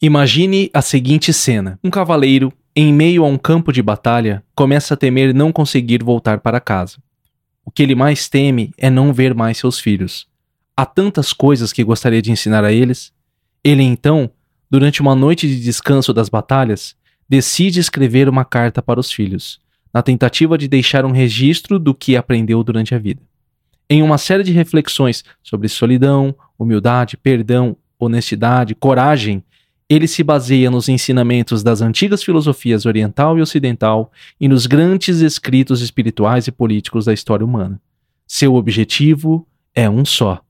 Imagine a seguinte cena: um cavaleiro, em meio a um campo de batalha, começa a temer não conseguir voltar para casa. O que ele mais teme é não ver mais seus filhos. Há tantas coisas que gostaria de ensinar a eles. Ele então, durante uma noite de descanso das batalhas, decide escrever uma carta para os filhos, na tentativa de deixar um registro do que aprendeu durante a vida. Em uma série de reflexões sobre solidão, humildade, perdão, honestidade, coragem, ele se baseia nos ensinamentos das antigas filosofias oriental e ocidental e nos grandes escritos espirituais e políticos da história humana. Seu objetivo é um só: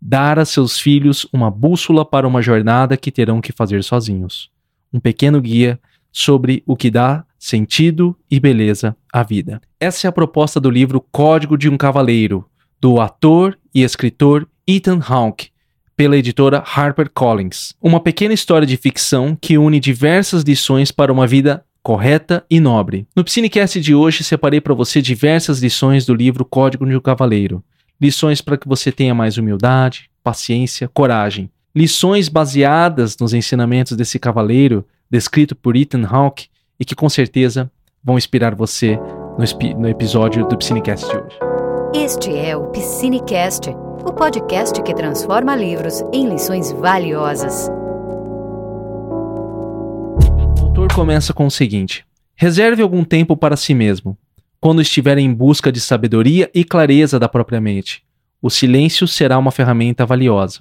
dar a seus filhos uma bússola para uma jornada que terão que fazer sozinhos. Um pequeno guia sobre o que dá sentido e beleza à vida. Essa é a proposta do livro Código de um Cavaleiro, do ator e escritor Ethan Hawke, pela editora HarperCollins. Uma pequena história de ficção que une diversas lições para uma vida correta e nobre. No Psinecast de hoje separei para você diversas lições do livro Código de um Cavaleiro. Lições para que você tenha mais humildade, paciência, coragem. Lições baseadas nos ensinamentos desse cavaleiro, descrito por Ethan Hawke, e que com certeza vão inspirar você no, no episódio do Psinecast de hoje. Este é o Piscinecast, o podcast que transforma livros em lições valiosas. O autor começa com o seguinte: Reserve algum tempo para si mesmo, quando estiver em busca de sabedoria e clareza da própria mente. O silêncio será uma ferramenta valiosa.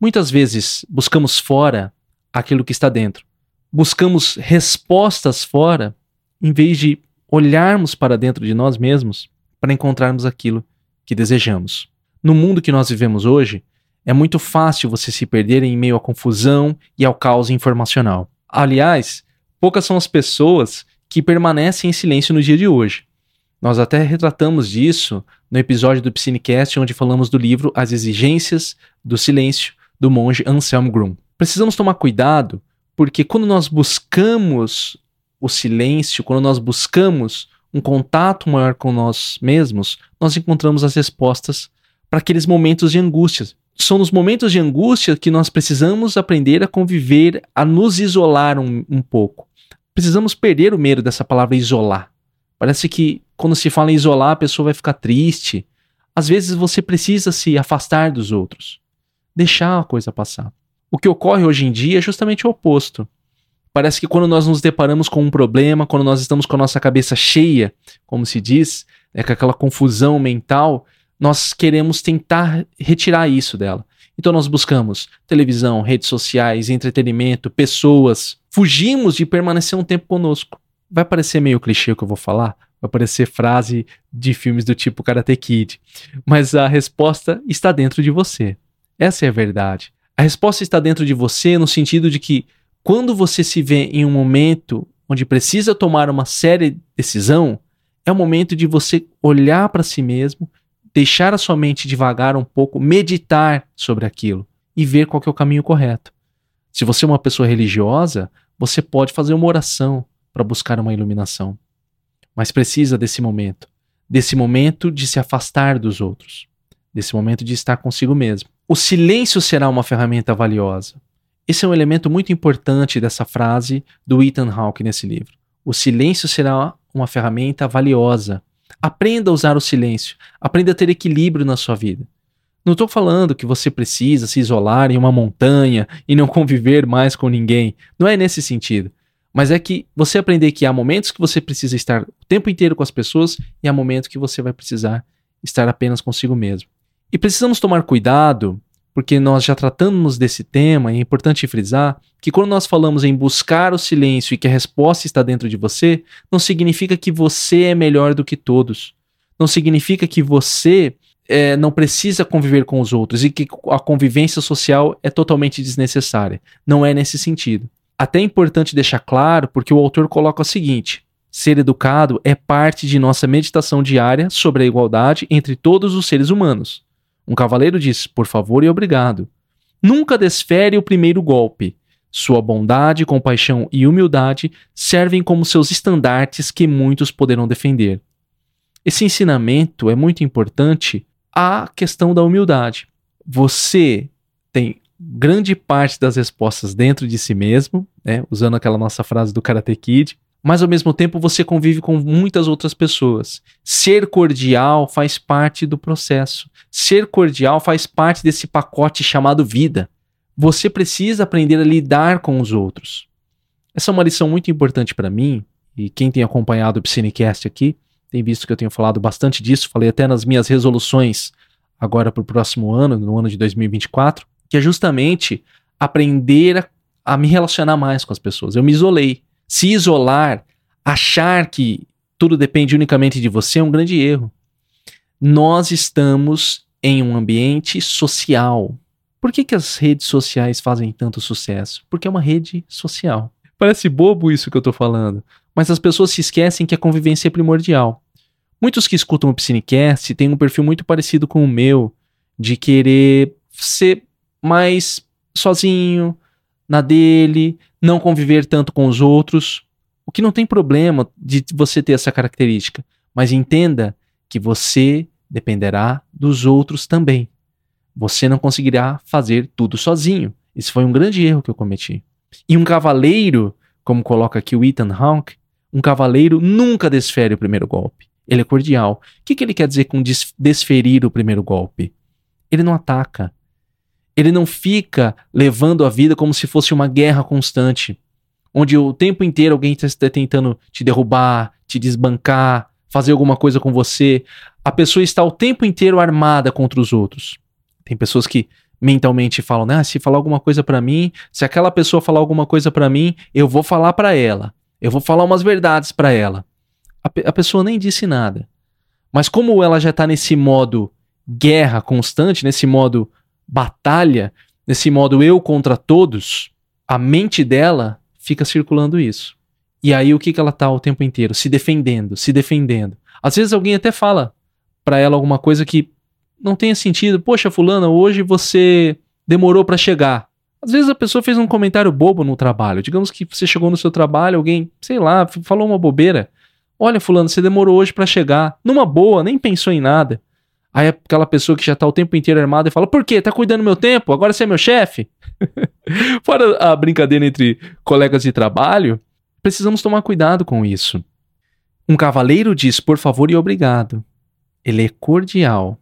Muitas vezes buscamos fora aquilo que está dentro. Buscamos respostas fora em vez de olharmos para dentro de nós mesmos para encontrarmos aquilo que desejamos. No mundo que nós vivemos hoje, é muito fácil você se perder em meio à confusão e ao caos informacional. Aliás, poucas são as pessoas que permanecem em silêncio no dia de hoje. Nós até retratamos disso no episódio do Psinecast, onde falamos do livro As Exigências do Silêncio, do monge Anselm Grum. Precisamos tomar cuidado, porque quando nós buscamos o silêncio, quando nós buscamos um contato maior com nós mesmos, nós encontramos as respostas para aqueles momentos de angústia. São nos momentos de angústia que nós precisamos aprender a conviver, a nos isolar um, um pouco. Precisamos perder o medo dessa palavra isolar. Parece que quando se fala em isolar, a pessoa vai ficar triste. Às vezes você precisa se afastar dos outros, deixar a coisa passar. O que ocorre hoje em dia é justamente o oposto. Parece que quando nós nos deparamos com um problema, quando nós estamos com a nossa cabeça cheia, como se diz, é com aquela confusão mental, nós queremos tentar retirar isso dela. Então nós buscamos televisão, redes sociais, entretenimento, pessoas. Fugimos de permanecer um tempo conosco. Vai parecer meio clichê o que eu vou falar, vai parecer frase de filmes do tipo Karate Kid, mas a resposta está dentro de você. Essa é a verdade. A resposta está dentro de você no sentido de que quando você se vê em um momento onde precisa tomar uma séria decisão, é o momento de você olhar para si mesmo, deixar a sua mente devagar um pouco, meditar sobre aquilo e ver qual é o caminho correto. Se você é uma pessoa religiosa, você pode fazer uma oração para buscar uma iluminação. Mas precisa desse momento, desse momento de se afastar dos outros, desse momento de estar consigo mesmo. O silêncio será uma ferramenta valiosa. Esse é um elemento muito importante dessa frase do Ethan Hawke nesse livro. O silêncio será uma ferramenta valiosa. Aprenda a usar o silêncio. Aprenda a ter equilíbrio na sua vida. Não estou falando que você precisa se isolar em uma montanha e não conviver mais com ninguém. Não é nesse sentido. Mas é que você aprender que há momentos que você precisa estar o tempo inteiro com as pessoas e há momentos que você vai precisar estar apenas consigo mesmo. E precisamos tomar cuidado porque nós já tratamos desse tema, e é importante frisar que quando nós falamos em buscar o silêncio e que a resposta está dentro de você, não significa que você é melhor do que todos. Não significa que você é, não precisa conviver com os outros e que a convivência social é totalmente desnecessária. Não é nesse sentido. Até é importante deixar claro, porque o autor coloca o seguinte: ser educado é parte de nossa meditação diária sobre a igualdade entre todos os seres humanos. Um cavaleiro diz: Por favor e obrigado. Nunca desfere o primeiro golpe. Sua bondade, compaixão e humildade servem como seus estandartes que muitos poderão defender. Esse ensinamento é muito importante à questão da humildade. Você tem grande parte das respostas dentro de si mesmo, né? Usando aquela nossa frase do Karate Kid. Mas ao mesmo tempo você convive com muitas outras pessoas. Ser cordial faz parte do processo. Ser cordial faz parte desse pacote chamado vida. Você precisa aprender a lidar com os outros. Essa é uma lição muito importante para mim, e quem tem acompanhado o Psinecast aqui tem visto que eu tenho falado bastante disso, falei até nas minhas resoluções agora para o próximo ano, no ano de 2024, que é justamente aprender a, a me relacionar mais com as pessoas. Eu me isolei. Se isolar, achar que tudo depende unicamente de você é um grande erro. Nós estamos em um ambiente social. Por que, que as redes sociais fazem tanto sucesso? Porque é uma rede social. Parece bobo isso que eu tô falando, mas as pessoas se esquecem que a convivência é primordial. Muitos que escutam o Psinecast têm um perfil muito parecido com o meu, de querer ser mais sozinho, na dele, não conviver tanto com os outros. O que não tem problema de você ter essa característica, mas entenda que você dependerá dos outros também. Você não conseguirá fazer tudo sozinho. Esse foi um grande erro que eu cometi. E um cavaleiro, como coloca aqui o Ethan Hawke, um cavaleiro nunca desfere o primeiro golpe. Ele é cordial. O que, que ele quer dizer com desferir o primeiro golpe? Ele não ataca. Ele não fica levando a vida como se fosse uma guerra constante, onde o tempo inteiro alguém está tentando te derrubar, te desbancar, fazer alguma coisa com você. A pessoa está o tempo inteiro armada contra os outros. Tem pessoas que mentalmente falam, né? Ah, se falar alguma coisa para mim, se aquela pessoa falar alguma coisa para mim, eu vou falar para ela. Eu vou falar umas verdades para ela. A, a, pessoa nem disse nada. Mas como ela já tá nesse modo guerra constante, nesse modo batalha, nesse modo eu contra todos, a mente dela fica circulando isso. E aí o que, que ela tá o tempo inteiro? Se defendendo, se defendendo. Às vezes alguém até fala para ela alguma coisa que não tenha sentido. Poxa, fulana, hoje você demorou para chegar. Às vezes a pessoa fez um comentário bobo no trabalho. Digamos que você chegou no seu trabalho, alguém, sei lá, falou uma bobeira. Olha, fulano, você demorou hoje para chegar. Numa boa, nem pensou em nada. Aí aquela pessoa que já tá o tempo inteiro armada e fala: Por quê? Tá cuidando do meu tempo? Agora você é meu chefe? Fora a brincadeira entre colegas de trabalho, precisamos tomar cuidado com isso. Um cavaleiro diz por favor e obrigado. Ele é cordial.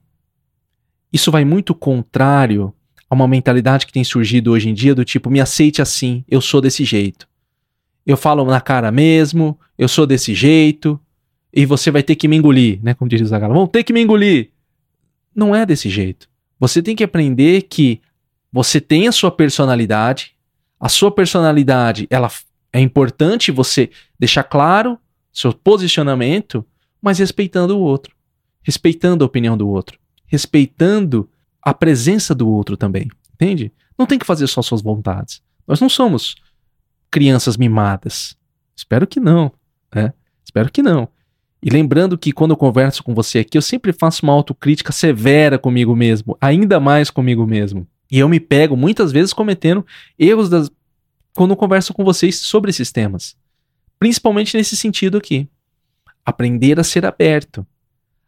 Isso vai muito contrário a uma mentalidade que tem surgido hoje em dia do tipo: me aceite assim, eu sou desse jeito. Eu falo na cara mesmo, eu sou desse jeito, e você vai ter que me engolir, né? Como diz o Zagalo, vão ter que me engolir. Não é desse jeito. Você tem que aprender que você tem a sua personalidade, a sua personalidade, ela é importante você deixar claro seu posicionamento, mas respeitando o outro, respeitando a opinião do outro, respeitando a presença do outro também, entende? Não tem que fazer só suas vontades. Nós não somos crianças mimadas. Espero que não, né? Espero que não. E lembrando que quando eu converso com você aqui, eu sempre faço uma autocrítica severa comigo mesmo, ainda mais comigo mesmo. E eu me pego muitas vezes cometendo erros das... quando eu converso com vocês sobre esses temas. Principalmente nesse sentido aqui. Aprender a ser aberto.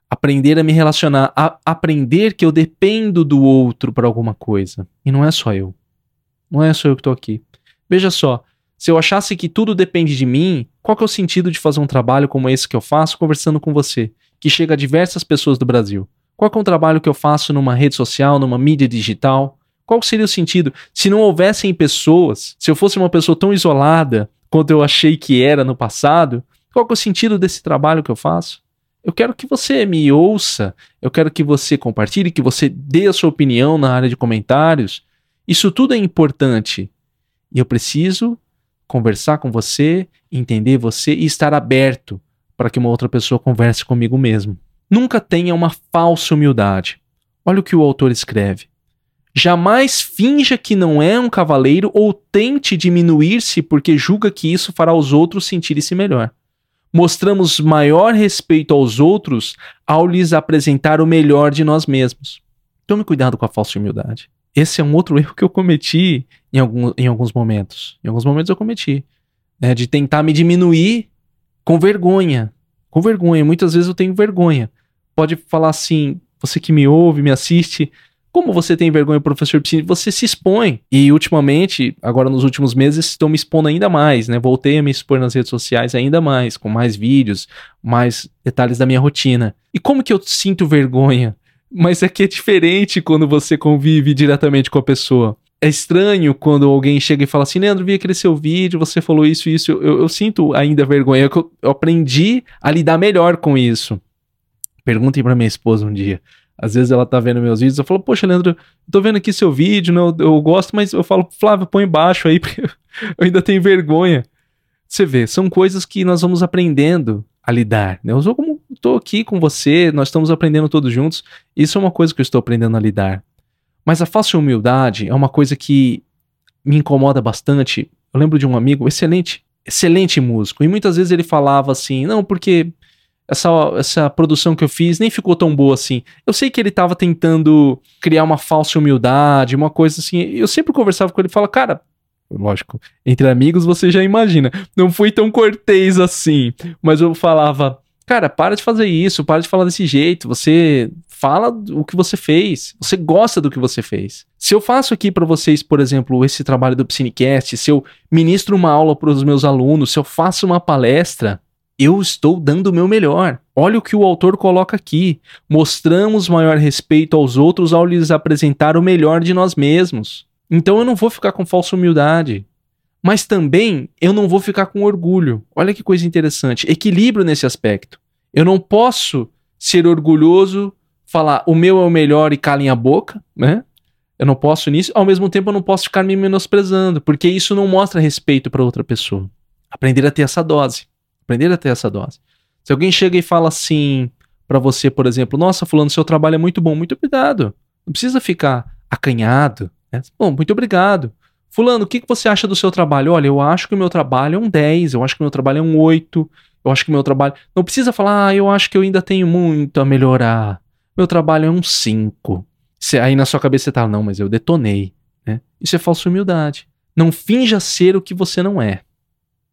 Aprender a me relacionar. A aprender que eu dependo do outro para alguma coisa. E não é só eu. Não é só eu que estou aqui. Veja só, se eu achasse que tudo depende de mim, qual é o sentido de fazer um trabalho como esse que eu faço conversando com você, que chega a diversas pessoas do Brasil? Qual é um trabalho que eu faço numa rede social, numa mídia digital? Qual seria o sentido se não houvessem pessoas, se eu fosse uma pessoa tão isolada quanto eu achei que era no passado? Qual é o sentido desse trabalho que eu faço? Eu quero que você me ouça, eu quero que você compartilhe, que você dê a sua opinião na área de comentários. Isso tudo é importante. E eu preciso conversar com você, entender você e estar aberto para que uma outra pessoa converse comigo mesmo. Nunca tenha uma falsa humildade. Olha o que o autor escreve. Jamais finja que não é um cavaleiro ou tente diminuir-se porque julga que isso fará os outros sentirem-se melhor. Mostramos maior respeito aos outros ao lhes apresentar o melhor de nós mesmos. Tome cuidado com a falsa humildade. Esse é um outro erro que eu cometi em, algum, em alguns momentos. Em alguns momentos eu cometi. Né, de tentar me diminuir com vergonha. Com vergonha. Muitas vezes eu tenho vergonha. Pode falar assim, você que me ouve, me assiste, Como você tem vergonha, professor Piscine? Você se expõe. E ultimamente, agora nos últimos meses, estou me expondo ainda mais, né? Voltei a me expor nas redes sociais ainda mais, com mais vídeos, mais detalhes da minha rotina. E como que eu sinto vergonha? Mas é que é diferente quando você convive diretamente com a pessoa. É estranho quando alguém chega e fala assim, Leandro, vi aquele seu vídeo, você falou isso e isso. Eu, eu, sinto ainda vergonha. Eu, eu aprendi a lidar melhor com isso. Perguntem para minha esposa um dia. Às vezes ela tá vendo meus vídeos, eu falo, poxa, Leandro, tô vendo aqui seu vídeo, né? eu, eu gosto, mas eu falo, Flávio, põe embaixo aí, porque eu ainda tenho vergonha. Você vê, são coisas que nós vamos aprendendo a lidar. Né? Eu sou como tô aqui com você, nós estamos aprendendo todos juntos. Isso é uma coisa que eu estou aprendendo a lidar. Mas a falsa humildade é uma coisa que me incomoda bastante. Eu lembro de um amigo, excelente, excelente músico, e muitas vezes ele falava assim: não, porque essa, essa produção que eu fiz nem ficou tão boa assim. Eu sei que ele estava tentando criar uma falsa humildade, uma coisa assim. Eu sempre conversava com ele e falava, cara, lógico, entre amigos você já imagina, não fui tão cortês assim, mas eu falava, cara, para de fazer isso, para de falar desse jeito, você fala o que você fez, você gosta do que você fez. Se eu faço aqui para vocês, por exemplo, esse trabalho do Psinecast, se eu ministro uma aula para os meus alunos, se eu faço uma palestra, eu estou dando o meu melhor. Olha o que o autor coloca aqui. Mostramos maior respeito aos outros ao lhes apresentar o melhor de nós mesmos. Então eu não vou ficar com falsa humildade. Mas também eu não vou ficar com orgulho. Olha que coisa interessante. Equilíbrio nesse aspecto. Eu não posso ser orgulhoso, falar o meu é o melhor e calem a boca, né? Eu não posso nisso. Ao mesmo tempo, eu não posso ficar me menosprezando, porque isso não mostra respeito para outra pessoa. Aprender a ter essa dose. Aprender a ter essa dose. Se alguém chega e fala assim para você, por exemplo, nossa, fulano, seu trabalho é muito bom, muito obrigado. Não precisa ficar acanhado. Né? Bom, muito obrigado. Fulano, o que, que você acha do seu trabalho? Olha, eu acho que o meu trabalho é um 10, eu acho que o meu trabalho é um 8, eu acho que o meu trabalho. Não precisa falar, ah, eu acho que eu ainda tenho muito a melhorar. Meu trabalho é um 5. Aí na sua cabeça você tá, não, mas eu detonei. Né? Isso é falsa humildade. Não finja ser o que você não é.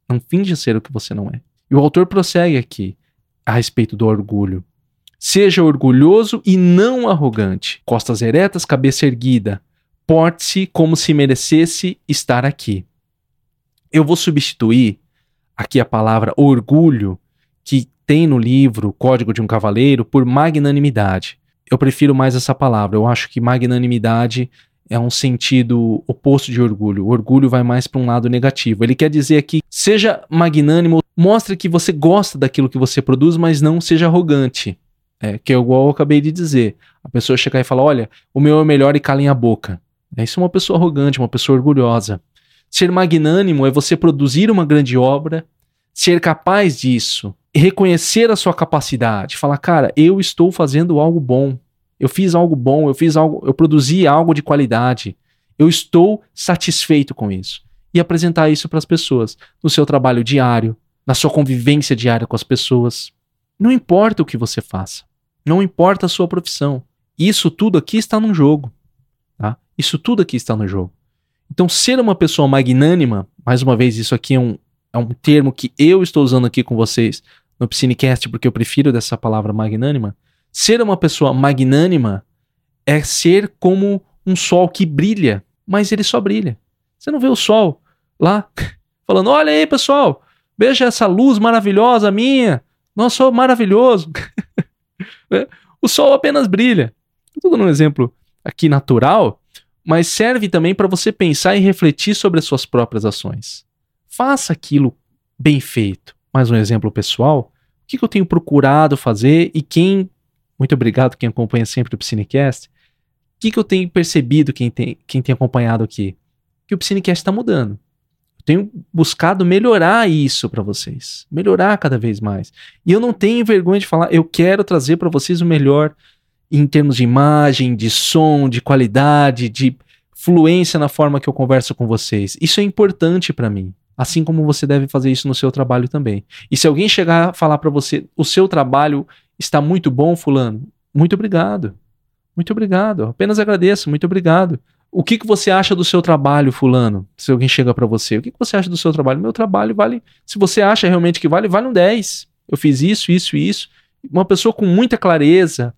Não finja ser o que você não é. E o autor prossegue aqui a respeito do orgulho. Seja orgulhoso e não arrogante, costas eretas, cabeça erguida. Porte-se como se merecesse estar aqui. Eu vou substituir aqui a palavra orgulho, que tem no livro Código de um Cavaleiro, por magnanimidade. Eu prefiro mais essa palavra. Eu acho que magnanimidade é um sentido oposto de orgulho. O orgulho vai mais para um lado negativo. Ele quer dizer aqui: seja magnânimo, mostre que você gosta daquilo que você produz, mas não seja arrogante. É, que é igual eu acabei de dizer. A pessoa chegar e falar: olha, o meu é melhor e calem a boca. É, isso é uma pessoa arrogante, uma pessoa orgulhosa. Ser magnânimo é você produzir uma grande obra, ser capaz disso, reconhecer a sua capacidade, falar, cara, eu estou fazendo algo bom, eu fiz algo bom, eu fiz algo, eu produzi algo de qualidade. Eu estou satisfeito com isso. E apresentar isso para as pessoas no seu trabalho diário, na sua convivência diária com as pessoas. Não importa o que você faça. Não importa a sua profissão. Isso tudo aqui está no jogo. Isso tudo aqui está no jogo. Então, ser uma pessoa magnânima, mais uma vez, isso aqui é um, é um termo que eu estou usando aqui com vocês no Psinecast, porque eu prefiro dessa palavra magnânima, Ser uma pessoa magnânima é ser como um sol que brilha, mas ele só brilha. Você não vê o sol lá falando: olha aí, pessoal, veja essa luz maravilhosa minha. Nossa, sou maravilhoso. É, o sol apenas brilha. Estou dando um exemplo aqui natural, mas serve também para você pensar e refletir sobre as suas próprias ações. Faça aquilo bem feito. Mais um exemplo pessoal. O que, eu tenho procurado fazer e quem muito obrigado quem acompanha sempre o Psinecast. O que, que eu tenho percebido, quem tem, quem tem acompanhado aqui? Que o Psinecast está mudando. Eu tenho buscado melhorar isso para vocês. Melhorar cada vez mais. E eu não tenho vergonha de falar, eu quero trazer para vocês o melhor em termos de imagem, de som, de qualidade, de fluência na forma que eu converso com vocês. Isso é importante para mim. Assim como você deve fazer isso no seu trabalho também. E se alguém chegar a falar para você, o seu trabalho Está muito bom, Fulano? Muito obrigado. Muito obrigado. Apenas agradeço. Muito obrigado. O que, que você acha do seu trabalho, Fulano? Se alguém chega para você, o que, que você acha do seu trabalho? Meu trabalho vale. Se você acha realmente que vale, vale um 10. Eu fiz isso, isso isso. Uma pessoa com muita clareza,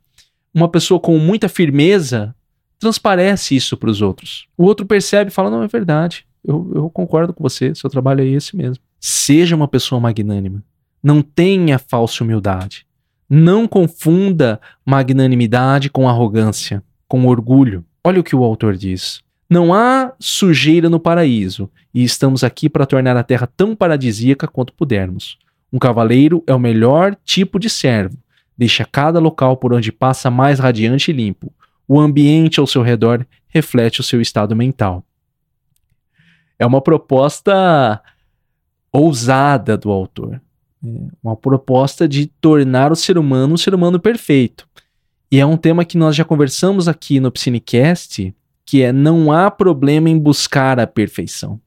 uma pessoa com muita firmeza, transparece isso para os outros. O outro percebe e fala: não, é verdade. Eu, eu concordo com você, seu trabalho é esse mesmo. Seja uma pessoa magnânima. Não tenha falsa humildade. Não confunda magnanimidade com arrogância, com orgulho. Olha o que o autor diz. Não há sujeira no paraíso, e estamos aqui para tornar a terra tão paradisíaca quanto pudermos. Um cavaleiro é o melhor tipo de servo. Deixa cada local por onde passa mais radiante e limpo. O ambiente ao seu redor reflete o seu estado mental. É uma proposta ousada do autor. É uma proposta de tornar o ser humano um ser humano perfeito. E é um tema que nós já conversamos aqui no Psinecast, que é não há problema em buscar a perfeição.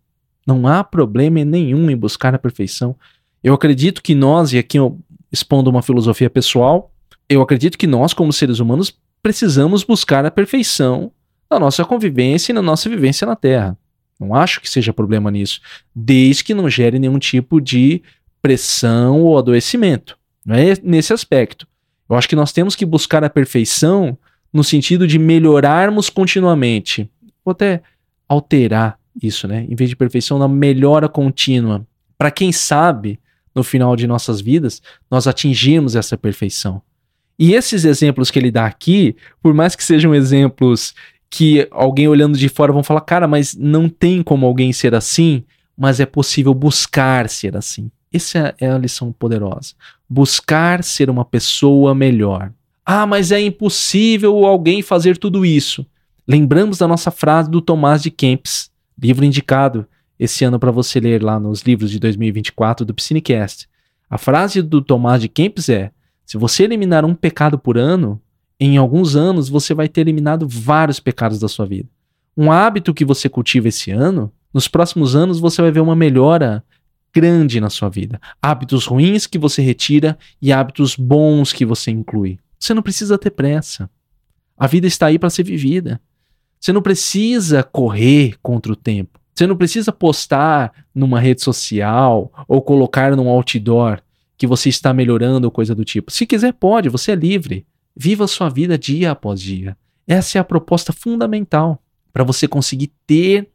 Não há problema nenhum em buscar a perfeição. Eu acredito que nós, e aqui eu expondo uma filosofia pessoal, eu acredito que nós, como seres humanos, precisamos buscar a perfeição na nossa convivência e na nossa vivência na Terra. Não acho que seja problema nisso, desde que não gere nenhum tipo de pressão ou adoecimento. Não é nesse aspecto. Eu acho que nós temos que buscar a perfeição no sentido de melhorarmos continuamente. Vou até alterar isso, né? Em vez de perfeição, na melhora contínua. Para quem sabe, no final de nossas vidas, nós atingirmos essa perfeição. E esses exemplos que ele dá aqui, por mais que sejam exemplos que alguém olhando de fora vão falar, cara, mas não tem como alguém ser assim, mas é possível buscar ser assim. Essa é a lição poderosa. Buscar ser uma pessoa melhor. Ah, mas é impossível alguém fazer tudo isso. Lembramos da nossa frase do Tomás de Kempis, livro indicado esse ano para você ler lá nos livros de 2024 do Piscinecast. A frase do Tomás de Kempis é: se você eliminar um pecado por ano, em alguns anos você vai ter eliminado vários pecados da sua vida. Um hábito que você cultiva esse ano, nos próximos anos você vai ver uma melhora grande na sua vida. Hábitos ruins que você retira e hábitos bons que você inclui. Você não precisa ter pressa. A vida está aí para ser vivida. Você não precisa correr contra o tempo. Você não precisa postar numa rede social ou colocar num outdoor que você está melhorando ou coisa do tipo. Se quiser, pode, você é livre. Viva a sua vida dia após dia. Essa é a proposta fundamental para você conseguir ter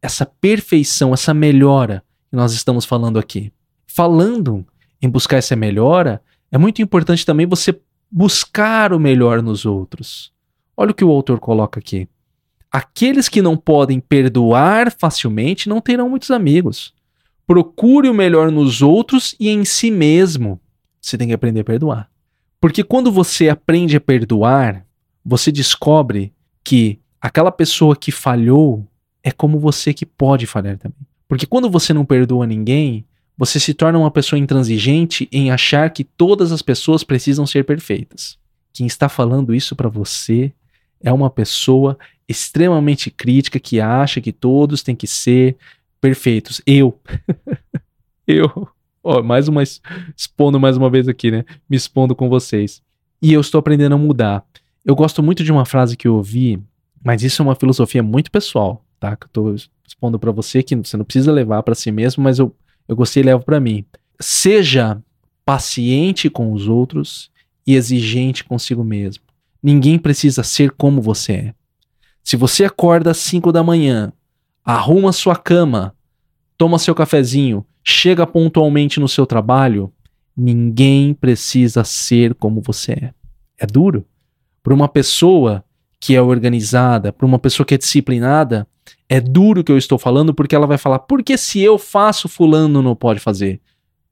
essa perfeição, essa melhora que nós estamos falando aqui. Falando em buscar essa melhora, é muito importante também você buscar o melhor nos outros. Olha o que o autor coloca aqui. Aqueles que não podem perdoar facilmente não terão muitos amigos. Procure o melhor nos outros e em si mesmo. Você tem que aprender a perdoar. Porque quando você aprende a perdoar, você descobre que aquela pessoa que falhou é como você que pode falhar também. Porque quando você não perdoa ninguém, você se torna uma pessoa intransigente em achar que todas as pessoas precisam ser perfeitas. Quem está falando isso para você é uma pessoa extremamente crítica que acha que todos têm que ser perfeitos. Eu. eu. Ó, mais uma expondo mais uma vez aqui, né? Me expondo com vocês. E eu estou aprendendo a mudar. Eu gosto muito de uma frase que eu ouvi, mas isso é uma filosofia muito pessoal tá? Que eu tô expondo para você que você não precisa levar para si mesmo, mas eu, eu gostei e levo para mim. Seja paciente com os outros e exigente consigo mesmo. Ninguém precisa ser como você é. Se você acorda às 5 da manhã, arruma sua cama, toma seu cafezinho, chega pontualmente no seu trabalho, ninguém precisa ser como você é. É duro. Para uma pessoa que é organizada, para uma pessoa que é disciplinada, é duro o que eu estou falando porque ela vai falar: por que se eu faço, Fulano não pode fazer?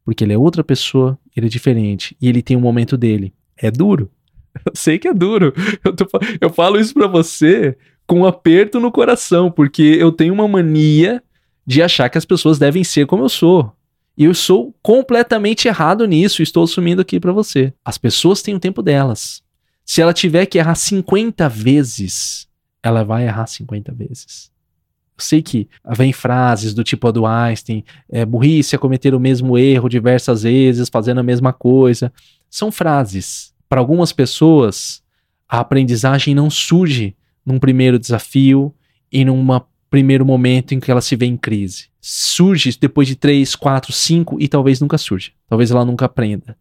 Porque ele é outra pessoa, ele é diferente e ele tem um momento dele. É duro. Eu sei que é duro. Eu, tô, eu falo isso para você com um aperto no coração, porque eu tenho uma mania de achar que as pessoas devem ser como eu sou. E eu sou completamente errado nisso, estou assumindo aqui para você. As pessoas têm o tempo delas. Se ela tiver que errar 50 vezes, ela vai errar 50 vezes sei que vem frases do tipo a do Einstein, é, burrice é cometer o mesmo erro diversas vezes, fazendo a mesma coisa. São frases. Para algumas pessoas, a aprendizagem não surge num primeiro desafio e num primeiro momento em que ela se vê em crise. Surge depois de três, quatro, cinco e talvez nunca surja. Talvez ela nunca aprenda.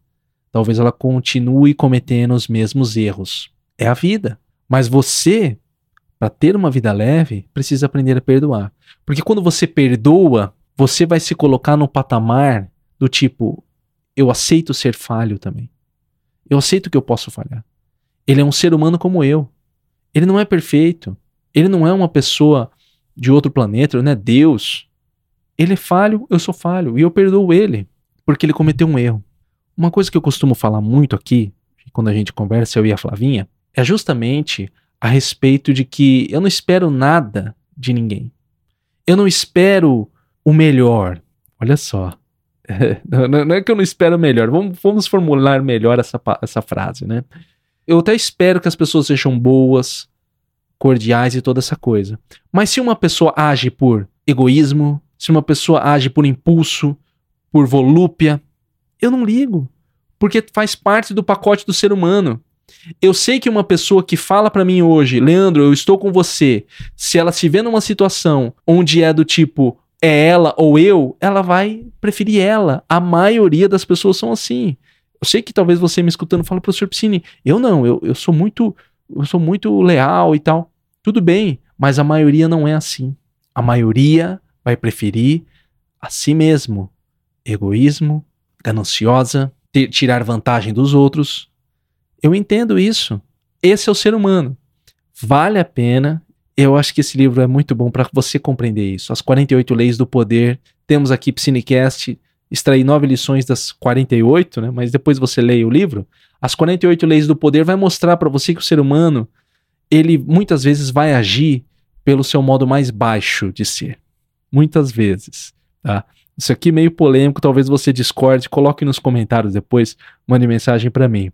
Talvez ela continue cometendo os mesmos erros. É a vida. Mas você para ter uma vida leve, precisa aprender a perdoar. Porque quando você perdoa, você vai se colocar no patamar do tipo: eu aceito ser falho também. Eu aceito que eu posso falhar. Ele é um ser humano como eu. Ele não é perfeito. Ele não é uma pessoa de outro planeta, não é Deus. Ele é falho, eu sou falho. E eu perdoo ele, porque ele cometeu um erro. Uma coisa que eu costumo falar muito aqui, quando a gente conversa, eu e a Flavinha, é justamente a respeito de que eu não espero nada de ninguém. Eu não espero o melhor. Olha só. não, é que eu não espero o melhor. Vamos, vamos formular melhor essa, essa frase, né? Eu até espero que as pessoas sejam boas, cordiais e toda essa coisa. Mas se uma pessoa age por egoísmo, se uma pessoa age por impulso, por volúpia, eu não ligo, porque faz parte do pacote do ser humano. Eu sei que uma pessoa que fala para mim hoje, Leandro, eu estou com você, se ela se vê numa situação onde é do tipo é ela ou eu, ela vai preferir ela. A maioria das pessoas são assim. Eu sei que talvez você me escutando fala, professor Piscine, eu não, eu, eu sou muito eu sou muito leal e tal. Tudo bem, mas a maioria não é assim. A maioria vai preferir a si mesmo. Egoísmo, gananciosa, ter, tirar vantagem dos outros. Eu entendo isso. Esse é o ser humano. Vale a pena eu acho que esse livro é muito bom para você compreender isso. As 48 Leis do Poder. Temos aqui Psinecast, extrair nove lições das 48, né? Mas depois você leia o livro. As 48 Leis do Poder vai mostrar para você que o ser humano, ele muitas vezes vai agir pelo seu modo mais baixo de ser. Muitas vezes, tá? Isso aqui é meio polêmico, talvez você discorde, coloque nos comentários depois, mande mensagem para mim.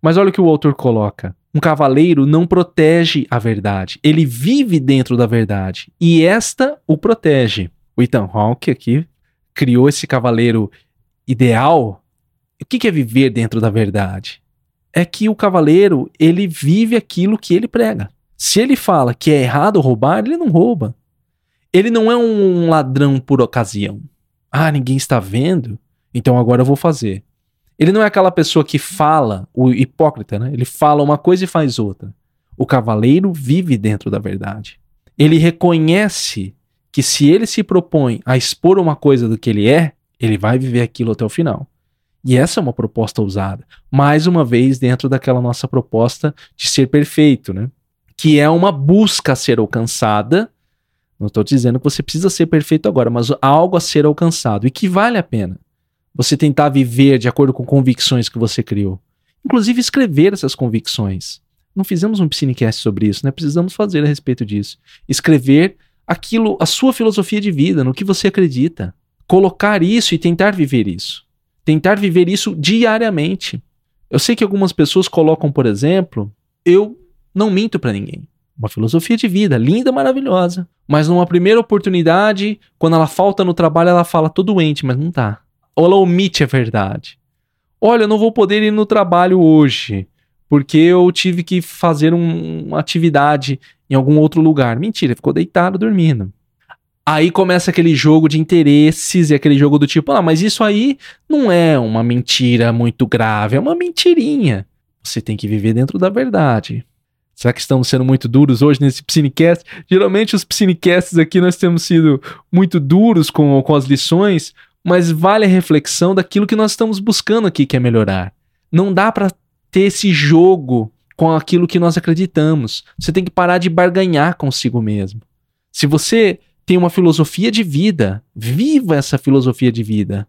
Mas olha o que o autor coloca. Um cavaleiro não protege a verdade, ele vive dentro da verdade e esta o protege. O Ethan Hawke aqui criou esse cavaleiro ideal. O que é viver dentro da verdade? É que o cavaleiro ele vive aquilo que ele prega. Se ele fala que é errado roubar, ele não rouba. Ele não é um ladrão por ocasião. Ah, ninguém está vendo, então agora eu vou fazer. Ele não é aquela pessoa que fala, o hipócrita, né? Ele fala uma coisa e faz outra. O cavaleiro vive dentro da verdade. Ele reconhece que se ele se propõe a expor uma coisa do que ele é, ele vai viver aquilo até o final. E essa é uma proposta ousada. Mais uma vez, dentro daquela nossa proposta de ser perfeito, né? Que é uma busca a ser alcançada. Não estou dizendo que você precisa ser perfeito agora, mas algo a ser alcançado e que vale a pena você tentar viver de acordo com convicções que você criou. Inclusive escrever essas convicções. Não fizemos um Psinecast sobre isso, né? Precisamos fazer a respeito disso. Escrever aquilo, a sua filosofia de vida, no que você acredita. Colocar isso e tentar viver isso. Tentar viver isso diariamente. Eu sei que algumas pessoas colocam, por exemplo, eu não minto para ninguém. Uma filosofia de vida, linda, maravilhosa. Mas numa primeira oportunidade, quando ela falta no trabalho, ela fala, tô doente, mas não tá ou ela omite a verdade. Olha, eu não vou poder ir no trabalho hoje, porque eu tive que fazer um, uma atividade em algum outro lugar. Mentira, ficou deitado dormindo. Aí começa aquele jogo de interesses e aquele jogo do tipo, ah, mas isso aí não é uma mentira muito grave, é uma mentirinha. Você tem que viver dentro da verdade. Será que estamos sendo muito duros hoje nesse Psinecast? Geralmente os Psinecasts aqui nós temos sido muito duros com, com as lições, mas vale a reflexão daquilo que nós estamos buscando aqui, que é melhorar. Não dá para ter esse jogo com aquilo que nós acreditamos. Você tem que parar de barganhar consigo mesmo. Se você tem uma filosofia de vida, viva essa filosofia de vida.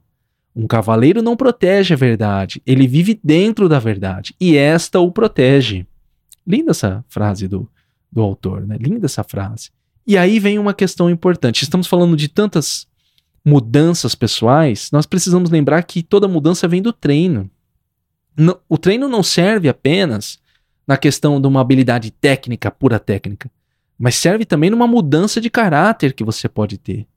Um cavaleiro não protege a verdade, ele vive dentro da verdade e esta o protege. Linda essa frase do, do autor, né? Linda essa frase. E aí vem uma questão importante. Estamos falando de tantas mudanças pessoais, nós precisamos lembrar que toda mudança vem do treino. o treino não serve apenas na questão de uma habilidade técnica, pura técnica, mas serve também numa mudança de caráter que você pode ter.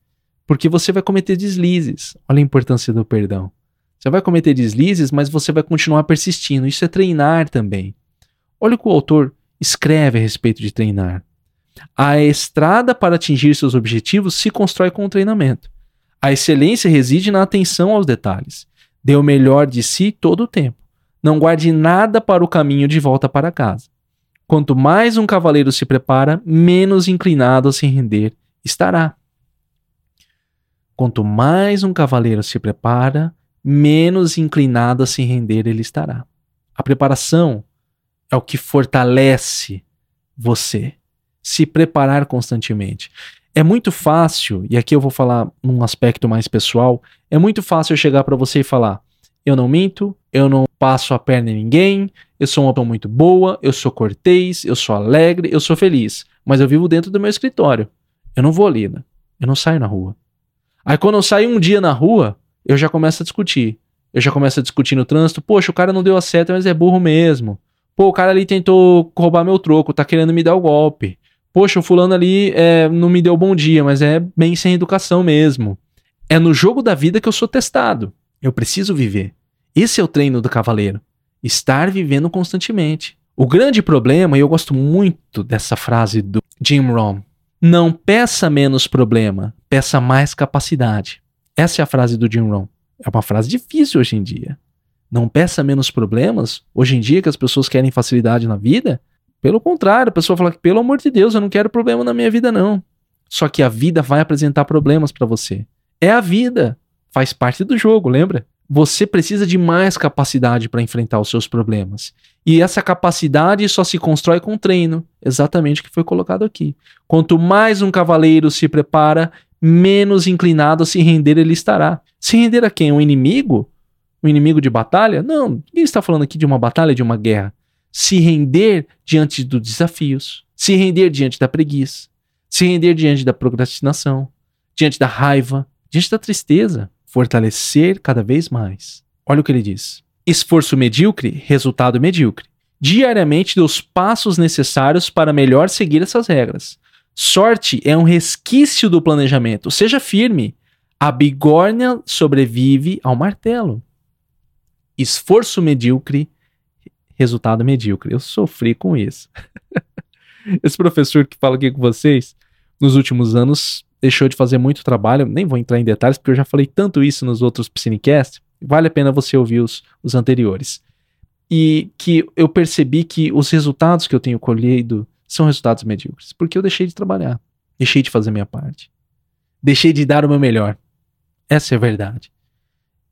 Porque você vai cometer deslizes. Olha a importância do perdão. Você vai cometer deslizes, mas você vai continuar persistindo. Isso é treinar também. Olha o que o autor escreve a respeito de treinar. A estrada para atingir seus objetivos se constrói com o treinamento. A excelência reside na atenção aos detalhes. Dê o melhor de si todo o tempo. Não guarde nada para o caminho de volta para casa. Quanto mais um cavaleiro se prepara, menos inclinado a se render estará. Quanto mais um cavaleiro se prepara, menos inclinado a se render ele estará. A preparação é o que fortalece você. Se preparar constantemente. É muito fácil, e aqui eu vou falar num aspecto mais pessoal, é muito fácil eu chegar para você e falar: eu não minto, eu não passo a perna em ninguém, eu sou uma pessoa muito boa, eu sou cortês, eu sou alegre, eu sou feliz, mas eu vivo dentro do meu escritório. Eu não vou ali, né? Eu não saio na rua. Aí quando eu saio um dia na rua, eu já começo a discutir. Eu já começo a discutir no trânsito, poxa, o cara não deu a seta, mas é burro mesmo. Pô, o cara ali tentou roubar meu troco, tá querendo me dar o golpe. Poxa, o fulano ali é, não me deu bom dia, mas é bem sem educação mesmo. É no jogo da vida que eu sou testado. Eu preciso viver. Esse é o treino do cavaleiro. Estar vivendo constantemente. O grande problema, e eu gosto muito dessa frase do Jim Rohn, não peça menos problema, peça mais capacidade. Essa é a frase do Jim Rohn. É uma frase difícil hoje em dia. Não peça menos problemas. Hoje em dia que as pessoas querem facilidade na vida, pelo contrário, a pessoa fala que, pelo amor de Deus, eu não quero problema na minha vida, não. Só que a vida vai apresentar problemas para você. É a vida. Faz parte do jogo, lembra? Você precisa de mais capacidade para enfrentar os seus problemas. E essa capacidade só se constrói com treino, exatamente o que foi colocado aqui. Quanto mais um cavaleiro se prepara, menos inclinado a se render ele estará. Se render a quem? Um inimigo? Um inimigo de batalha? Não, ninguém está falando aqui de uma batalha, de uma guerra se render diante dos desafios, se render diante da preguiça, se render diante da procrastinação, diante da raiva, diante da tristeza, fortalecer cada vez mais. Olha o que ele diz: esforço medíocre, resultado medíocre. Diariamente dê os passos necessários para melhor seguir essas regras. Sorte é um resquício do planejamento. Seja firme. A bigorna sobrevive ao martelo. Esforço medíocre, resultado medíocre. Eu sofri com isso. Esse professor que fala aqui com vocês, nos últimos anos, deixou de fazer muito trabalho. Nem vou entrar em detalhes, porque eu já falei tanto isso nos outros Piscinecast. Vale a pena você ouvir os, os anteriores. E que eu percebi que os resultados que eu tenho colhido são resultados medíocres. Porque eu deixei de trabalhar. Deixei de fazer minha parte. Deixei de dar o meu melhor. Essa é a verdade.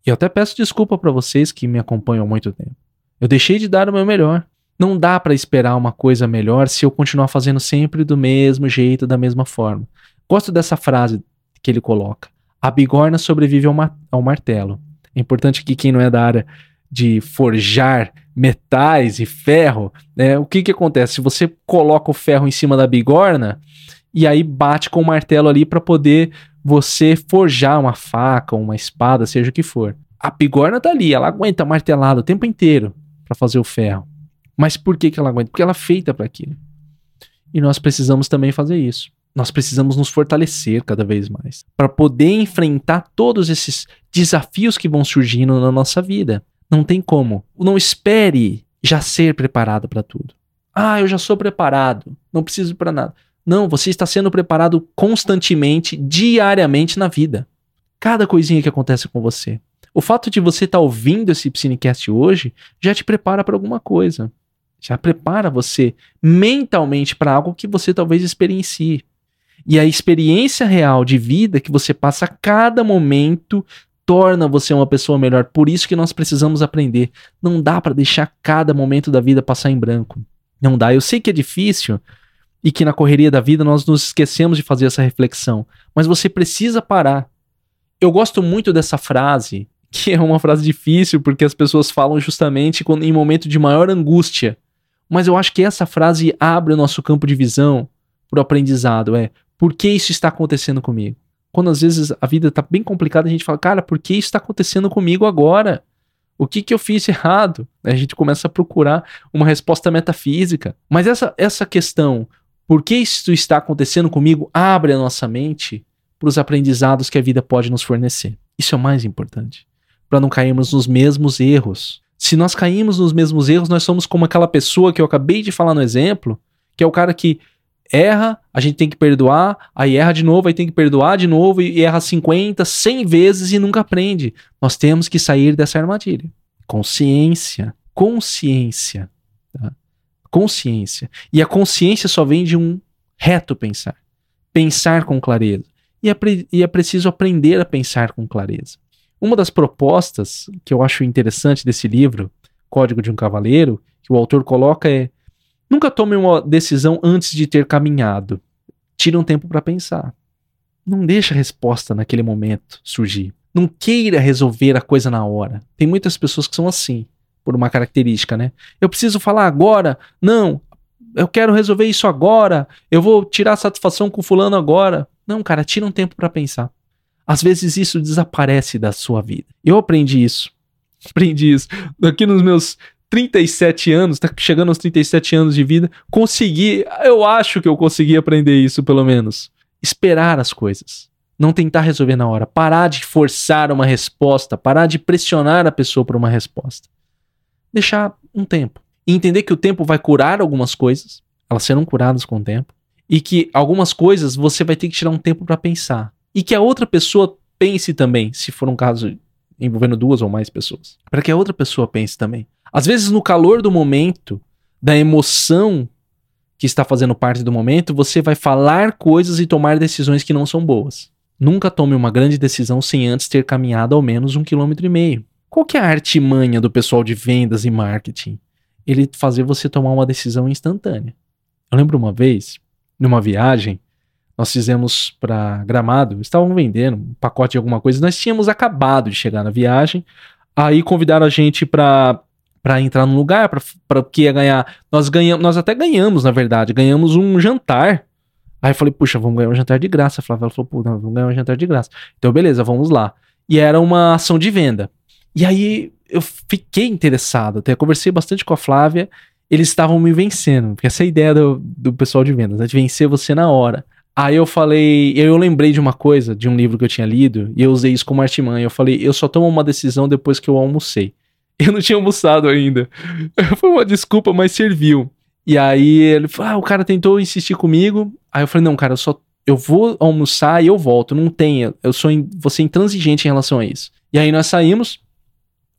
E eu até peço desculpa para vocês que me acompanham há muito tempo. Eu deixei de dar o meu melhor. Não dá para esperar uma coisa melhor se eu continuar fazendo sempre do mesmo jeito, da mesma forma. Gosto dessa frase que ele coloca. A bigorna sobrevive ao, ma ao martelo. É importante que quem não é da área de forjar metais e ferro, né, o que que acontece? Se você coloca o ferro em cima da bigorna e aí bate com o martelo ali para poder você forjar uma faca, uma espada, seja o que for. A bigorna tá ali, ela aguenta martelado o tempo inteiro para fazer o ferro. Mas por que, que ela aguenta? Porque ela é feita para aquilo. E nós precisamos também fazer isso. Nós precisamos nos fortalecer cada vez mais para poder enfrentar todos esses desafios que vão surgindo na nossa vida. Não tem como. Não espere já ser preparado para tudo. Ah, eu já sou preparado, não preciso para nada. Não, você está sendo preparado constantemente, diariamente na vida. Cada coisinha que acontece com você. O fato de você estar tá ouvindo esse Psinecast hoje já te prepara para alguma coisa. Já prepara você mentalmente para algo que você talvez experiencie. E a experiência real de vida que você passa a cada momento torna você uma pessoa melhor. Por isso que nós precisamos aprender. Não dá para deixar cada momento da vida passar em branco. Não dá. Eu sei que é difícil e que na correria da vida nós nos esquecemos de fazer essa reflexão, mas você precisa parar. Eu gosto muito dessa frase que é uma frase difícil porque as pessoas falam justamente quando, em momento de maior angústia. Mas eu acho que essa frase abre o nosso campo de visão para o aprendizado. É por que isso está acontecendo comigo? Quando às vezes a vida está bem complicada, a gente fala, cara, por que isso está acontecendo comigo agora? O que, que eu fiz errado? A gente começa a procurar uma resposta metafísica. Mas essa, essa questão, por que isso está acontecendo comigo, abre a nossa mente para os aprendizados que a vida pode nos fornecer. Isso é o mais importante para não cairmos nos mesmos erros. Se nós caímos nos mesmos erros, nós somos como aquela pessoa que eu acabei de falar no exemplo, que é o cara que erra, a gente tem que perdoar, aí erra de novo, aí tem que perdoar de novo e erra 50, 100 vezes e nunca aprende. Nós temos que sair dessa armadilha. Consciência, consciência. Tá? Consciência. E a consciência só vem de um reto pensar. Pensar com clareza. E é, e é preciso aprender a pensar com clareza. Uma das propostas que eu acho interessante desse livro, Código de um Cavaleiro, que o autor coloca é: nunca tome uma decisão antes de ter caminhado. Tire um tempo para pensar. Não deixe a resposta naquele momento surgir. Não queira resolver a coisa na hora. Tem muitas pessoas que são assim, por uma característica, né? Eu preciso falar agora. Não, eu quero resolver isso agora. Eu vou tirar satisfação com fulano agora. Não, cara, tira um tempo para pensar. Às vezes isso desaparece da sua vida. Eu aprendi isso. Aprendi isso. Daqui nos meus 37 anos, tá chegando aos 37 anos de vida, consegui, eu acho que eu consegui aprender isso pelo menos. Esperar as coisas não tentar resolver na hora, parar de forçar uma resposta, parar de pressionar a pessoa por uma resposta. Deixar um tempo. E entender que o tempo vai curar algumas coisas, elas serão curadas com o tempo, e que algumas coisas você vai ter que tirar um tempo para pensar. E que a outra pessoa pense também, se for um caso envolvendo duas ou mais pessoas. Para que a outra pessoa pense também. Às vezes, no calor do momento, da emoção que está fazendo parte do momento, você vai falar coisas e tomar decisões que não são boas. Nunca tome uma grande decisão sem antes ter caminhado ao menos um quilômetro e meio. Qual que é a artimanha do pessoal de vendas e marketing? Ele fazer você tomar uma decisão instantânea. Eu lembro uma vez, numa viagem, nós fizemos para Gramado, estavam vendendo um pacote de alguma coisa, nós tínhamos acabado de chegar na viagem, aí convidaram a gente para para entrar no lugar, para que ia ganhar. Nós ganhamos, nós até ganhamos, na verdade, ganhamos um jantar Aí eu falei, puxa, vamos ganhar um jantar de graça. A Flávia falou, pô, não, vamos ganhar um jantar de graça. Então, beleza, vamos lá. E era uma ação de venda. E aí eu fiquei interessado, até conversei bastante com a Flávia, eles estavam me vencendo, porque essa é a ideia do, do pessoal de vendas, né, de vencer você na hora. Aí eu falei, eu lembrei de uma coisa, de um livro que eu tinha lido, e eu usei isso como artimanha. Eu falei, eu só tomo uma decisão depois que eu almocei. Eu não tinha almoçado ainda. Foi uma desculpa, mas serviu. E aí ele falou: ah, o cara tentou insistir comigo. Aí eu falei: não, cara, eu só eu vou almoçar e eu volto. Não tem, eu sou in, vou ser intransigente em relação a isso. E aí nós saímos,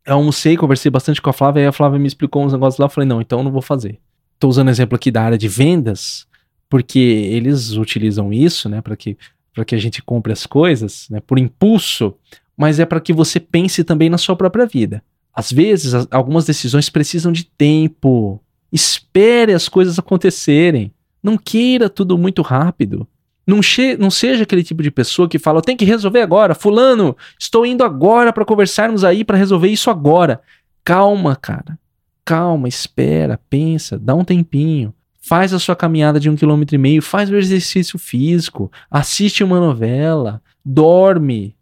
eu almocei, conversei bastante com a Flávia, aí a Flávia me explicou uns negócios lá, eu falei: não, então eu não vou fazer. Tô usando exemplo aqui da área de vendas, porque eles utilizam isso, né, para que para que a gente compre as coisas, né, por impulso, mas é para que você pense também na sua própria vida. Às vezes, as, algumas decisões precisam de tempo, Espere as coisas acontecerem. Não queira tudo muito rápido. Não, não seja aquele tipo de pessoa que fala, eu tenho que resolver agora. Fulano, estou indo agora para conversarmos aí para resolver isso agora. Calma, cara. Calma, espera, pensa, dá um tempinho. Faz a sua caminhada de um quilômetro e meio, faz o exercício físico, assiste uma novela, dorme,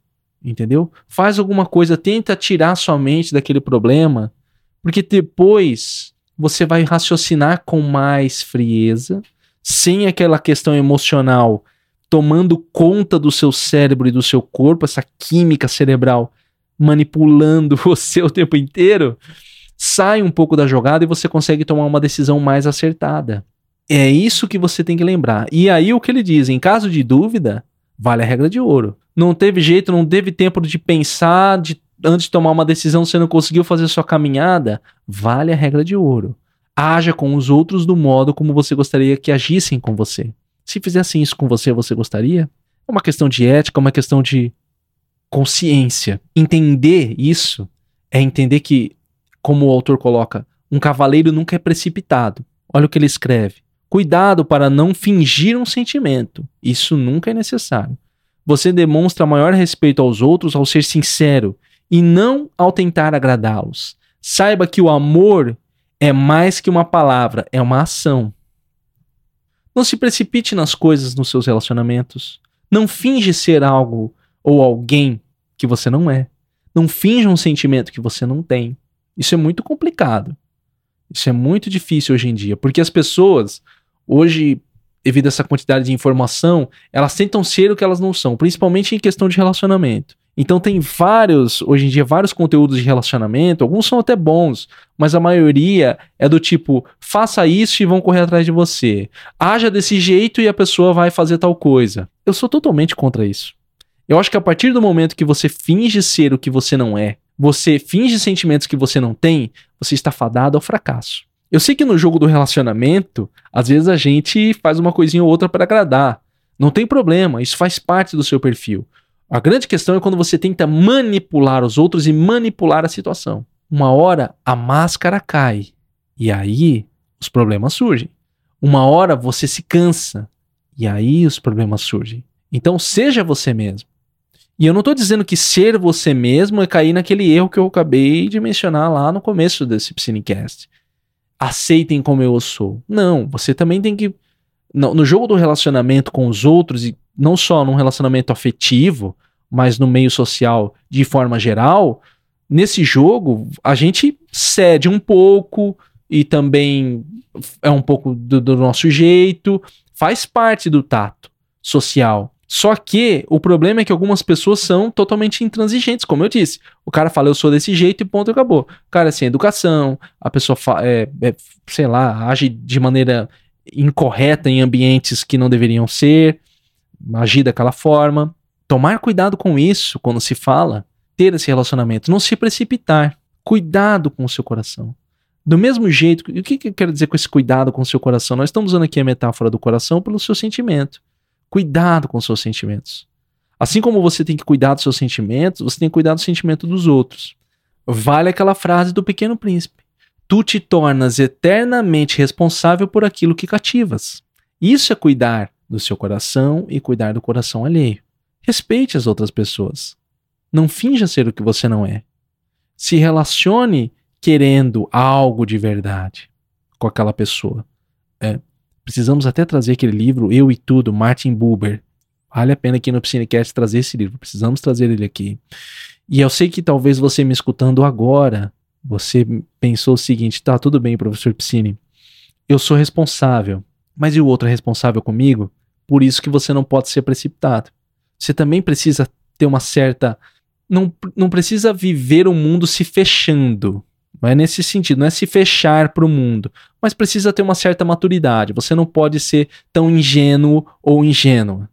entendeu? Faz alguma coisa, tenta tirar sua mente daquele problema, porque depois você vai raciocinar com mais frieza, sem aquela questão emocional tomando conta do seu cérebro e do seu corpo, essa química cerebral manipulando você o tempo inteiro, sai um pouco da jogada e você consegue tomar uma decisão mais acertada. É isso que você tem que lembrar. E aí o que ele diz, em caso de dúvida, vale a regra de ouro. Não teve jeito, não teve tempo de pensar, de antes de tomar uma decisão, você não conseguiu fazer sua caminhada, vale a regra de ouro. Haja com os outros do modo como você gostaria que agissem com você. Se fizessem isso com você, você gostaria? É uma questão de ética, uma questão de consciência. Entender isso é entender que, como o autor coloca, um cavaleiro nunca é precipitado. Olha o que ele escreve. Cuidado para não fingir um sentimento. Isso nunca é necessário. Você demonstra maior respeito aos outros ao ser sincero e não ao tentar agradá-los. Saiba que o amor é mais que uma palavra, é uma ação. Não se precipite nas coisas nos seus relacionamentos. Não finge ser algo ou alguém que você não é. Não finja um sentimento que você não tem. Isso é muito complicado. Isso é muito difícil hoje em dia, porque as pessoas hoje devido a essa quantidade de informação, elas tentam ser o que elas não são, principalmente em questão de relacionamento. Então tem vários, hoje em dia, vários conteúdos de relacionamento, alguns são até bons, mas a maioria é do tipo, faça isso e vão correr atrás de você. Haja desse jeito e a pessoa vai fazer tal coisa. Eu sou totalmente contra isso. Eu acho que a partir do momento que você finge ser o que você não é, você finge sentimentos que você não tem, você está fadado ao fracasso. Eu sei que no jogo do relacionamento, às vezes a gente faz uma coisinha ou outra para agradar. Não tem problema, isso faz parte do seu perfil. A grande questão é quando você tenta manipular os outros e manipular a situação. Uma hora a máscara cai e aí os problemas surgem. Uma hora você se cansa e aí os problemas surgem. Então seja você mesmo. E eu não estou dizendo que ser você mesmo é cair naquele erro que eu acabei de mencionar lá no começo desse Psinecast. Aceitem como eu sou. Não, você também tem que. No, jogo do relacionamento com os outros, e não só num relacionamento afetivo, mas no meio social de forma geral, nesse jogo a gente cede um pouco e também é um pouco do, do nosso jeito, faz parte do tato social. Só que o problema é que algumas pessoas são totalmente intransigentes, como eu disse. O cara fala, eu sou desse jeito e ponto, acabou. O cara é sem educação, a pessoa, é, é, sei lá, age de maneira incorreta em ambientes que não deveriam ser, agir daquela forma. Tomar cuidado com isso quando se fala, ter esse relacionamento, não se precipitar. Cuidado com o seu coração. Do mesmo jeito, o que eu quero dizer com esse cuidado com o seu coração? Nós estamos usando aqui a metáfora do coração pelo seu sentimento. Cuidado com seus sentimentos. Assim como você tem que cuidar dos seus sentimentos, você tem que cuidar do sentimento dos outros. Vale aquela frase do Pequeno Príncipe: Tu te tornas eternamente responsável por aquilo que cativas. Isso é cuidar do seu coração e cuidar do coração alheio. Respeite as outras pessoas. Não finja ser o que você não é. Se relacione querendo algo de verdade com aquela pessoa. É, precisamos até trazer aquele livro, Eu e Tudo, Martin Buber. Vale a pena aqui no Psinecast trazer esse livro. Precisamos trazer ele aqui. E eu sei que talvez você me escutando agora, você pensou o seguinte: tá, tudo bem, professor Piscine. Eu sou responsável. Mas e o outro é responsável comigo? Por isso que você não pode ser precipitado. Você também precisa ter uma certa. Não, não precisa viver o mundo se fechando. Não é nesse sentido, não é se fechar para o mundo, mas precisa ter uma certa maturidade. Você não pode ser tão ingênuo ou ingênua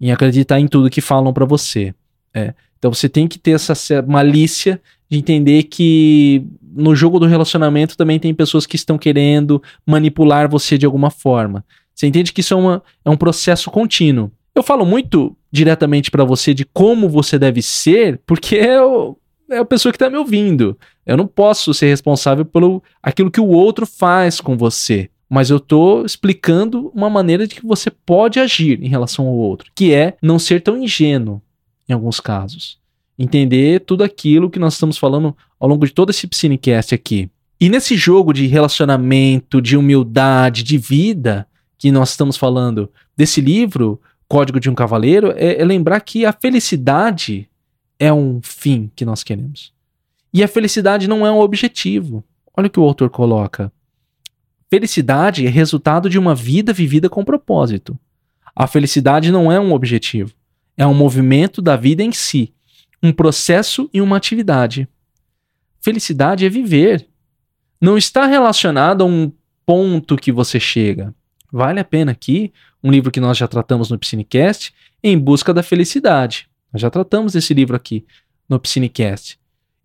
em acreditar em tudo que falam para você. É. Então você tem que ter essa malícia de entender que no jogo do relacionamento também tem pessoas que estão querendo manipular você de alguma forma. Você entende que isso é, uma, é um processo contínuo. Eu falo muito diretamente para você de como você deve ser, porque é, o, é a pessoa que está me ouvindo. Eu não posso ser responsável pelo aquilo que o outro faz com você. Mas eu estou explicando uma maneira de que você pode agir em relação ao outro, que é não ser tão ingênuo em alguns casos. Entender tudo aquilo que nós estamos falando ao longo de todo esse Psinecast aqui. E nesse jogo de relacionamento, de humildade, de vida que nós estamos falando desse livro, Código de um Cavaleiro é, é lembrar que a felicidade é um fim que nós queremos. E a felicidade não é um objetivo. Olha o que o autor coloca. Felicidade é resultado de uma vida vivida com propósito. A felicidade não é um objetivo, é um movimento da vida em si, um processo e uma atividade. Felicidade é viver. Não está relacionado a um ponto que você chega. Vale a pena aqui um livro que nós já tratamos no Piscinecast, Em Busca da Felicidade. Nós já tratamos esse livro aqui no Piscinecast.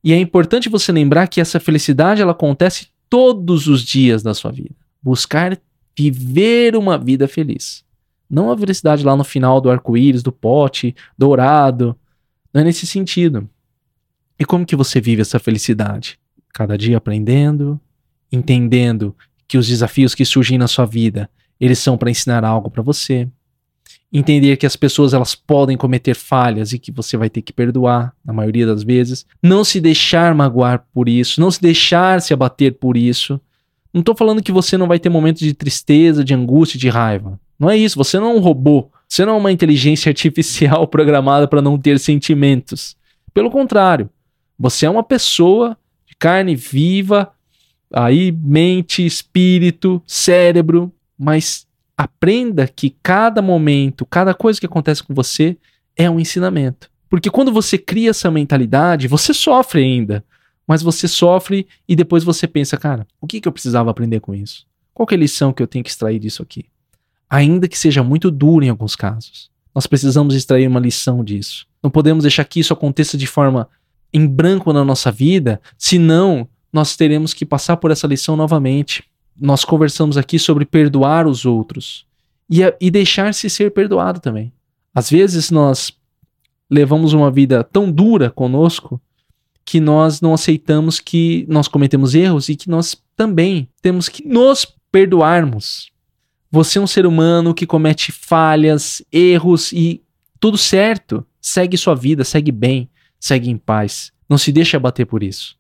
E é importante você lembrar que essa felicidade ela acontece todos os dias da sua vida. Buscar viver uma vida feliz. Não a felicidade lá no final do arco-íris, do pote, dourado. Não é nesse sentido. E como que você vive essa felicidade? Cada dia aprendendo, entendendo que os desafios que surgem na sua vida eles são para ensinar algo para você. Entender que as pessoas elas podem cometer falhas e que você vai ter que perdoar na maioria das vezes. Não se deixar magoar por isso, não se deixar se abater por isso. Não estou falando que você não vai ter momentos de tristeza, de angústia, de raiva. Não é isso. Você não é um robô. Você não é uma inteligência artificial programada para não ter sentimentos. Pelo contrário, você é uma pessoa de carne viva, aí mente, espírito, cérebro, mas aprenda que cada momento, cada coisa que acontece com você é um ensinamento. Porque quando você cria essa mentalidade, você sofre ainda, mas você sofre e depois você pensa, cara, o que, que eu precisava aprender com isso? Qual é a lição que eu tenho que extrair disso aqui? Ainda que seja muito duro em alguns casos, nós precisamos extrair uma lição disso. Não podemos deixar que isso aconteça de forma em branco na nossa vida, senão nós teremos que passar por essa lição novamente. Nós conversamos aqui sobre perdoar os outros e, e deixar-se ser perdoado também. Às vezes nós levamos uma vida tão dura conosco que nós não aceitamos que nós cometemos erros e que nós também temos que nos perdoarmos. Você é um ser humano que comete falhas, erros e tudo certo. Segue sua vida, segue bem, segue em paz. Não se deixe abater por isso.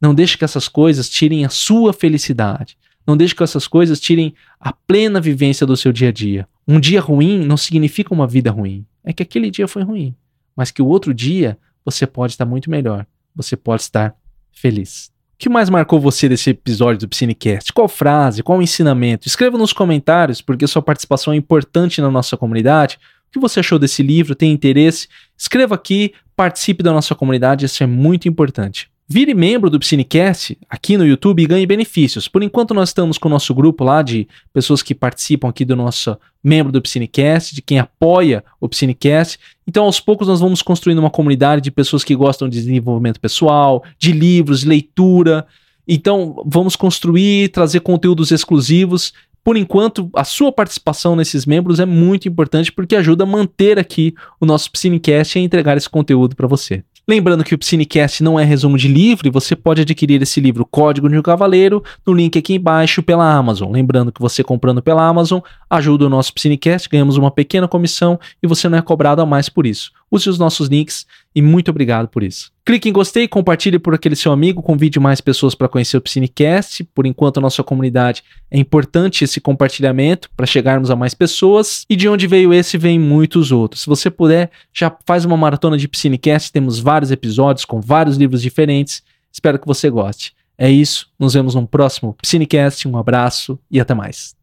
Não deixe que essas coisas tirem a sua felicidade. Não deixe que essas coisas tirem a plena vivência do seu dia a dia. Um dia ruim não significa uma vida ruim. É que aquele dia foi ruim. Mas que o outro dia você pode estar muito melhor. Você pode estar feliz. O que mais marcou você desse episódio do Psinecast? Qual frase? Qual ensinamento? Escreva nos comentários, porque sua participação é importante na nossa comunidade. O que você achou desse livro? Tem interesse? Escreva aqui, participe da nossa comunidade, isso é muito importante. Vire membro do Psinecast aqui no YouTube e ganhe benefícios. Por enquanto, nós estamos com o nosso grupo lá de pessoas que participam aqui do nosso membro do Psinecast, de quem apoia o Psinecast. Então, aos poucos, nós vamos construindo uma comunidade de pessoas que gostam de desenvolvimento pessoal, de livros, leitura. Então, vamos construir, trazer conteúdos exclusivos. Por enquanto, a sua participação nesses membros é muito importante porque ajuda a manter aqui o nosso Psinecast e a entregar esse conteúdo para você. Lembrando que o Psinecast não é resumo de livro e você pode adquirir esse livro Código de um Cavaleiro no link aqui embaixo pela Amazon. Lembrando que você comprando pela Amazon ajuda o nosso Psinecast, ganhamos uma pequena comissão e você não é cobrado a mais por isso. Use os nossos links e muito obrigado por isso. Clique em gostei, compartilhe por aquele seu amigo, convide mais pessoas para conhecer o Psinecast. Por enquanto, a nossa comunidade é importante esse compartilhamento para chegarmos a mais pessoas. E de onde veio esse, vem muitos outros. Se você puder, já faz uma maratona de Psinecast. Temos vários episódios com vários livros diferentes. Espero que você goste. É isso, nos vemos no próximo Psinecast. Um abraço e até mais.